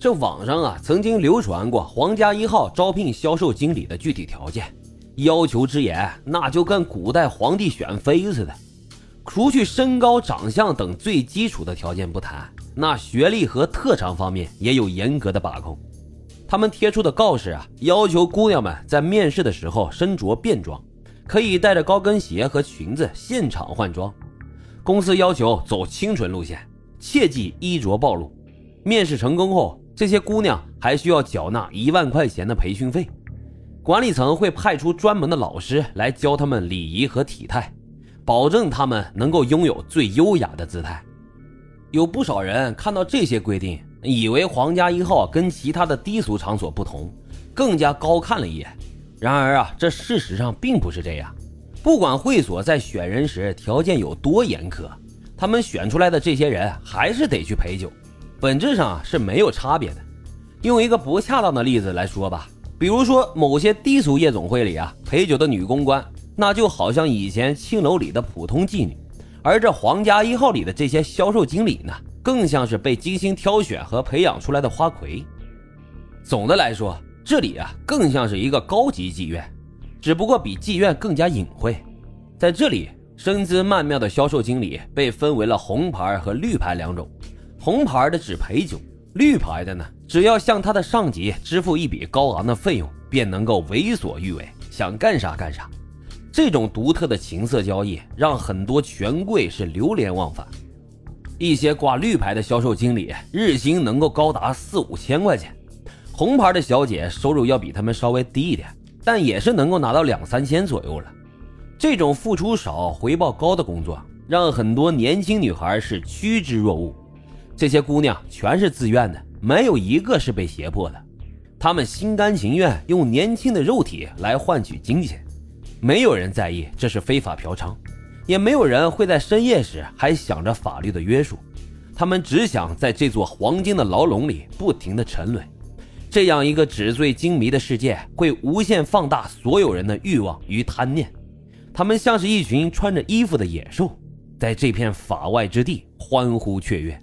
这网上啊曾经流传过皇家一号招聘销售经理的具体条件，要求之严，那就跟古代皇帝选妃似的。除去身高、长相等最基础的条件不谈，那学历和特长方面也有严格的把控。他们贴出的告示啊，要求姑娘们在面试的时候身着便装，可以带着高跟鞋和裙子现场换装。公司要求走清纯路线，切忌衣着暴露。面试成功后，这些姑娘还需要缴纳一万块钱的培训费。管理层会派出专门的老师来教他们礼仪和体态。保证他们能够拥有最优雅的姿态。有不少人看到这些规定，以为皇家一号跟其他的低俗场所不同，更加高看了一眼。然而啊，这事实上并不是这样。不管会所在选人时条件有多严苛，他们选出来的这些人还是得去陪酒，本质上啊是没有差别的。用一个不恰当的例子来说吧，比如说某些低俗夜总会里啊，陪酒的女公关。那就好像以前青楼里的普通妓女，而这皇家一号里的这些销售经理呢，更像是被精心挑选和培养出来的花魁。总的来说，这里啊更像是一个高级妓院，只不过比妓院更加隐晦。在这里，身姿曼妙的销售经理被分为了红牌和绿牌两种。红牌的只陪酒，绿牌的呢，只要向他的上级支付一笔高昂的费用，便能够为所欲为，想干啥干啥。这种独特的情色交易让很多权贵是流连忘返。一些挂绿牌的销售经理日薪能够高达四五千块钱，红牌的小姐收入要比他们稍微低一点，但也是能够拿到两三千左右了。这种付出少、回报高的工作，让很多年轻女孩是趋之若鹜。这些姑娘全是自愿的，没有一个是被胁迫的，她们心甘情愿用年轻的肉体来换取金钱。没有人在意这是非法嫖娼，也没有人会在深夜时还想着法律的约束，他们只想在这座黄金的牢笼里不停地沉沦。这样一个纸醉金迷的世界，会无限放大所有人的欲望与贪念。他们像是一群穿着衣服的野兽，在这片法外之地欢呼雀跃。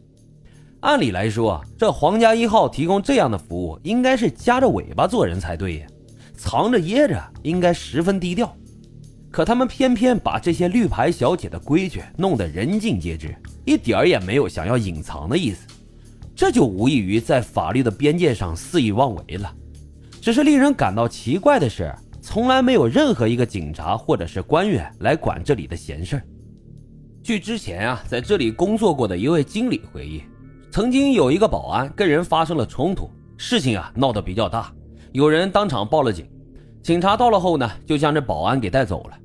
按理来说，这皇家一号提供这样的服务，应该是夹着尾巴做人才对呀，藏着掖着，应该十分低调。可他们偏偏把这些绿牌小姐的规矩弄得人尽皆知，一点儿也没有想要隐藏的意思，这就无异于在法律的边界上肆意妄为了。只是令人感到奇怪的是，从来没有任何一个警察或者是官员来管这里的闲事儿。据之前啊在这里工作过的一位经理回忆，曾经有一个保安跟人发生了冲突，事情啊闹得比较大，有人当场报了警，警察到了后呢，就将这保安给带走了。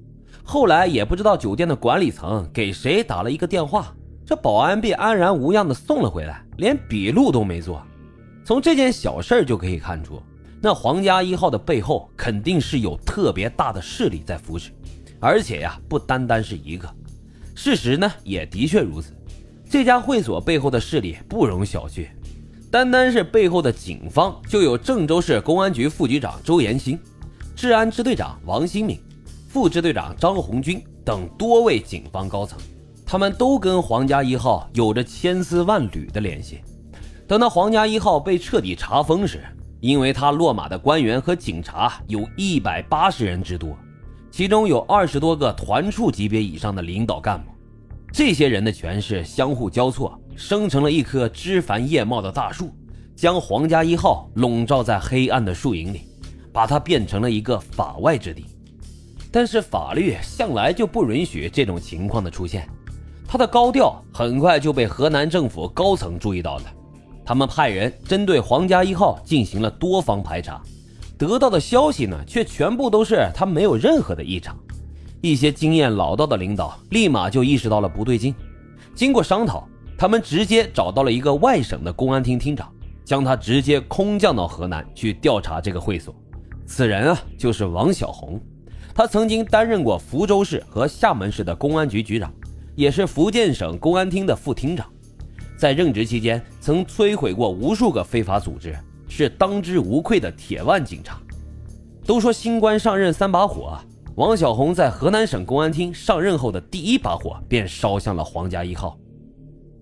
后来也不知道酒店的管理层给谁打了一个电话，这保安被安然无恙的送了回来，连笔录都没做。从这件小事就可以看出，那皇家一号的背后肯定是有特别大的势力在扶持，而且呀，不单单是一个。事实呢，也的确如此。这家会所背后的势力不容小觑，单单是背后的警方就有郑州市公安局副局长周延新、治安支队长王新敏。副支队长张红军等多位警方高层，他们都跟皇家一号有着千丝万缕的联系。等到皇家一号被彻底查封时，因为他落马的官员和警察有一百八十人之多，其中有二十多个团处级别以上的领导干部。这些人的权势相互交错，生成了一棵枝繁叶茂的大树，将皇家一号笼罩在黑暗的树影里，把它变成了一个法外之地。但是法律向来就不允许这种情况的出现，他的高调很快就被河南政府高层注意到了，他们派人针对皇家一号进行了多方排查，得到的消息呢却全部都是他没有任何的异常。一些经验老道的领导立马就意识到了不对劲，经过商讨，他们直接找到了一个外省的公安厅厅长，将他直接空降到河南去调查这个会所。此人啊就是王小红。他曾经担任过福州市和厦门市的公安局局长，也是福建省公安厅的副厅长。在任职期间，曾摧毁过无数个非法组织，是当之无愧的铁腕警察。都说新官上任三把火，王小红在河南省公安厅上任后的第一把火便烧向了皇家一号。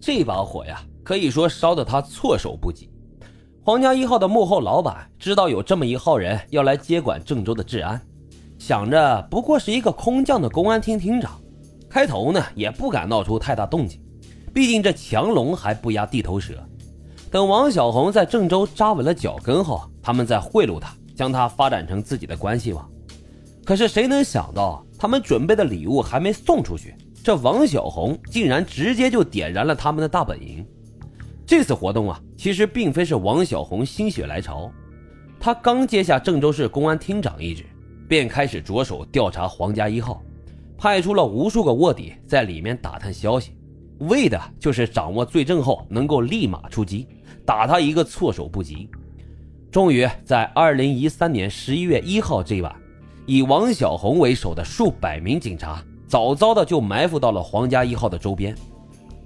这把火呀，可以说烧得他措手不及。皇家一号的幕后老板知道有这么一号人要来接管郑州的治安，想着不过是一个空降的公安厅厅长，开头呢也不敢闹出太大动静，毕竟这强龙还不压地头蛇。等王小红在郑州扎稳了脚跟后，他们再贿赂他，将他发展成自己的关系网。可是谁能想到，他们准备的礼物还没送出去，这王小红竟然直接就点燃了他们的大本营。这次活动啊，其实并非是王小红心血来潮，他刚接下郑州市公安厅长一职，便开始着手调查皇家一号，派出了无数个卧底在里面打探消息，为的就是掌握罪证后能够立马出击。打他一个措手不及。终于在二零一三年十一月一号这晚，以王小红为首的数百名警察早早的就埋伏到了皇家一号的周边。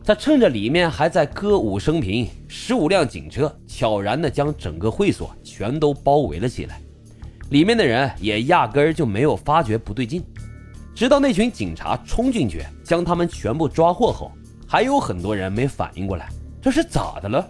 他趁着里面还在歌舞升平，十五辆警车悄然的将整个会所全都包围了起来。里面的人也压根儿就没有发觉不对劲，直到那群警察冲进去将他们全部抓获后，还有很多人没反应过来，这是咋的了？